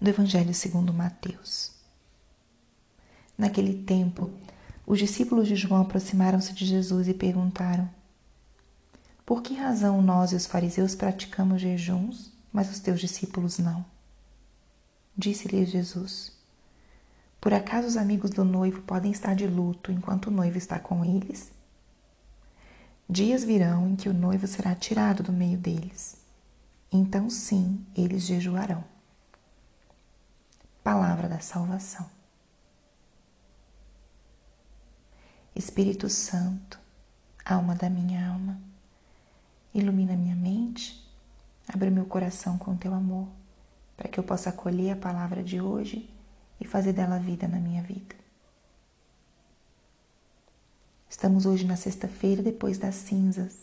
do Evangelho segundo Mateus. Naquele tempo, os discípulos de João aproximaram-se de Jesus e perguntaram: Por que razão nós e os fariseus praticamos jejuns, mas os teus discípulos não? Disse-lhes Jesus: Por acaso os amigos do noivo podem estar de luto enquanto o noivo está com eles? Dias virão em que o noivo será tirado do meio deles. Então, sim, eles jejuarão. Palavra da salvação. Espírito Santo, alma da minha alma, ilumina minha mente, abre meu coração com teu amor, para que eu possa acolher a palavra de hoje e fazer dela vida na minha vida. Estamos hoje na sexta-feira depois das cinzas.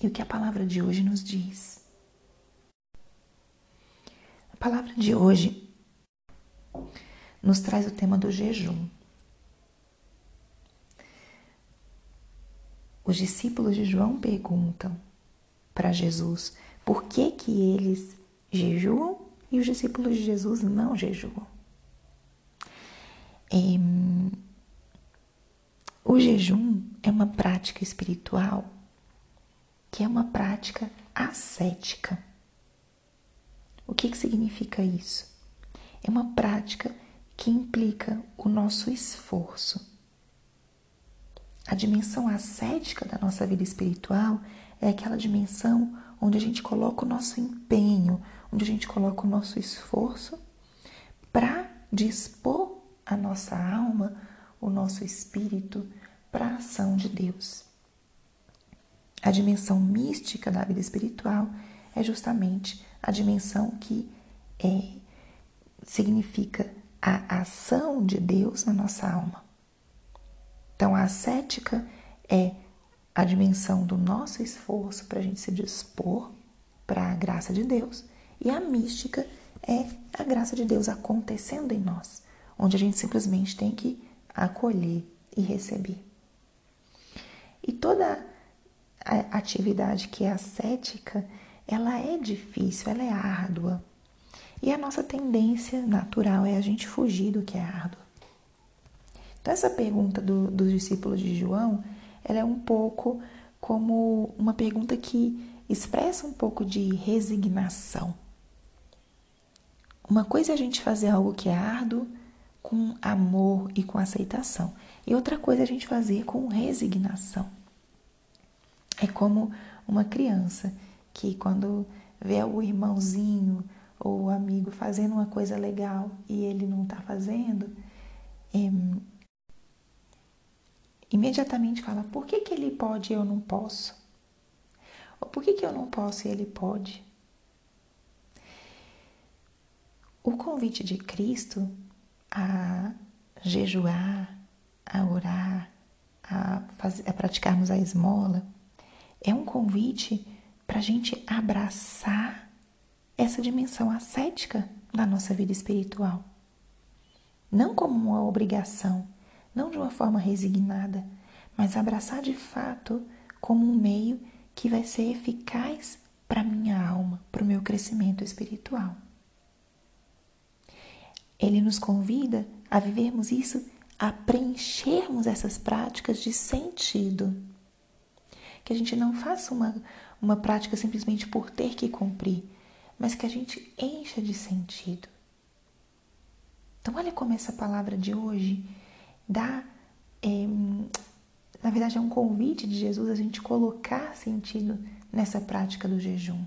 E o que a palavra de hoje nos diz? Palavra de hoje nos traz o tema do jejum. Os discípulos de João perguntam para Jesus por que que eles jejuam e os discípulos de Jesus não jejuam. É, o jejum é uma prática espiritual que é uma prática ascética. O que, que significa isso? É uma prática que implica o nosso esforço. A dimensão ascética da nossa vida espiritual é aquela dimensão onde a gente coloca o nosso empenho, onde a gente coloca o nosso esforço para dispor a nossa alma, o nosso espírito para a ação de Deus. A dimensão mística da vida espiritual é justamente a dimensão que é, significa a ação de Deus na nossa alma. Então, a ascética é a dimensão do nosso esforço para a gente se dispor para a graça de Deus, e a mística é a graça de Deus acontecendo em nós, onde a gente simplesmente tem que acolher e receber. E toda a atividade que é ascética, ela é difícil, ela é árdua. E a nossa tendência natural é a gente fugir do que é árduo. Então, essa pergunta do, dos discípulos de João, ela é um pouco como uma pergunta que expressa um pouco de resignação. Uma coisa é a gente fazer algo que é árduo com amor e com aceitação, e outra coisa é a gente fazer com resignação. É como uma criança que quando vê o irmãozinho ou o amigo fazendo uma coisa legal e ele não está fazendo, é, imediatamente fala: por que, que ele pode e eu não posso? Ou por que, que eu não posso e ele pode? O convite de Cristo a jejuar, a orar, a, fazer, a praticarmos a esmola, é um convite a gente abraçar essa dimensão ascética da nossa vida espiritual. Não como uma obrigação, não de uma forma resignada, mas abraçar de fato como um meio que vai ser eficaz para minha alma, para o meu crescimento espiritual. Ele nos convida a vivermos isso, a preenchermos essas práticas de sentido. Que a gente não faça uma, uma prática simplesmente por ter que cumprir, mas que a gente encha de sentido. Então, olha como essa palavra de hoje dá. É, na verdade, é um convite de Jesus a gente colocar sentido nessa prática do jejum.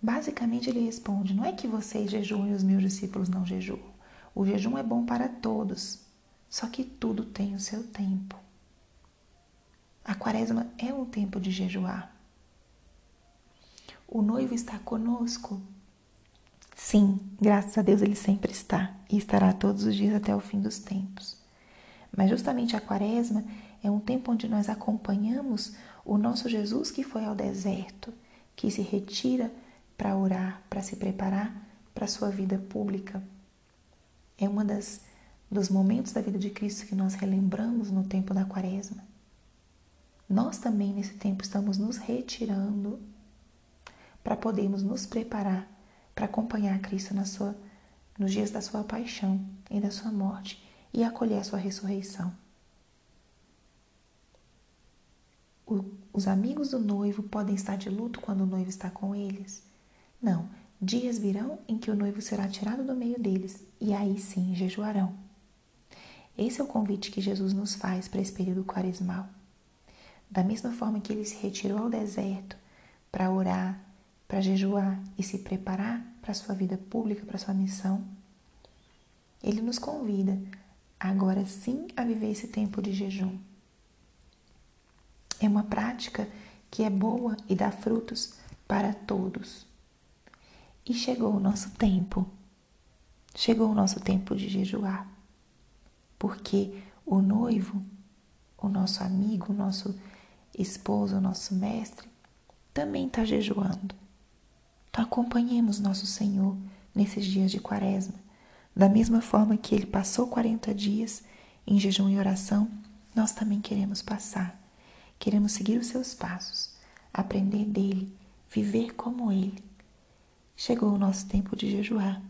Basicamente, ele responde: não é que vocês jejuam e os meus discípulos não jejuam. O jejum é bom para todos, só que tudo tem o seu tempo. A quaresma é um tempo de jejuar. O noivo está conosco? Sim, graças a Deus ele sempre está e estará todos os dias até o fim dos tempos. Mas justamente a quaresma é um tempo onde nós acompanhamos o nosso Jesus que foi ao deserto, que se retira para orar, para se preparar para a sua vida pública. É um dos momentos da vida de Cristo que nós relembramos no tempo da quaresma nós também nesse tempo estamos nos retirando para podermos nos preparar para acompanhar Cristo na sua, nos dias da sua paixão e da sua morte e acolher a sua ressurreição. O, os amigos do noivo podem estar de luto quando o noivo está com eles? Não, dias virão em que o noivo será tirado do meio deles e aí sim jejuarão. Esse é o convite que Jesus nos faz para esse período quaresmal. Da mesma forma que ele se retirou ao deserto para orar, para jejuar e se preparar para a sua vida pública, para a sua missão, ele nos convida agora sim a viver esse tempo de jejum. É uma prática que é boa e dá frutos para todos. E chegou o nosso tempo. Chegou o nosso tempo de jejuar. Porque o noivo, o nosso amigo, o nosso esposo, nosso mestre, também está jejuando. Então acompanhemos nosso Senhor nesses dias de quaresma. Da mesma forma que ele passou 40 dias em jejum e oração, nós também queremos passar. Queremos seguir os seus passos, aprender dele, viver como ele. Chegou o nosso tempo de jejuar.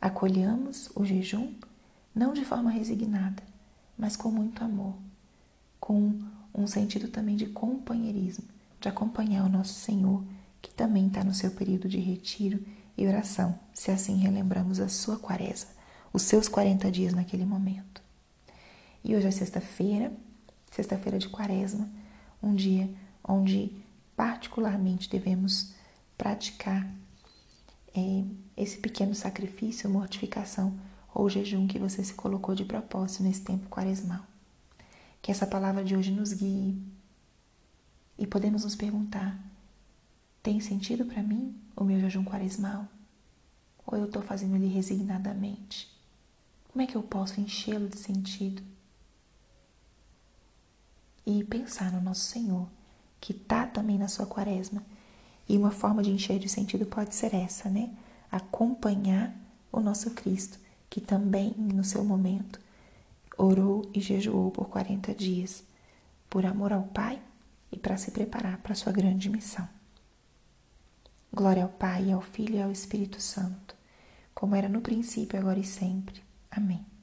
Acolhamos o jejum não de forma resignada, mas com muito amor, com um sentido também de companheirismo, de acompanhar o nosso Senhor, que também está no seu período de retiro e oração, se assim relembramos a sua quaresma, os seus 40 dias naquele momento. E hoje é sexta-feira, sexta-feira de quaresma, um dia onde particularmente devemos praticar é, esse pequeno sacrifício, mortificação ou jejum que você se colocou de propósito nesse tempo quaresmal. Que essa palavra de hoje nos guie e podemos nos perguntar: tem sentido para mim o meu jejum quaresmal? Ou eu estou fazendo ele resignadamente? Como é que eu posso enchê-lo de sentido? E pensar no nosso Senhor, que está também na sua quaresma. E uma forma de encher de sentido pode ser essa, né? Acompanhar o nosso Cristo, que também, no seu momento, orou e jejuou por 40 dias, por amor ao Pai e para se preparar para sua grande missão. Glória ao Pai, ao Filho e ao Espírito Santo, como era no princípio, agora e sempre. Amém.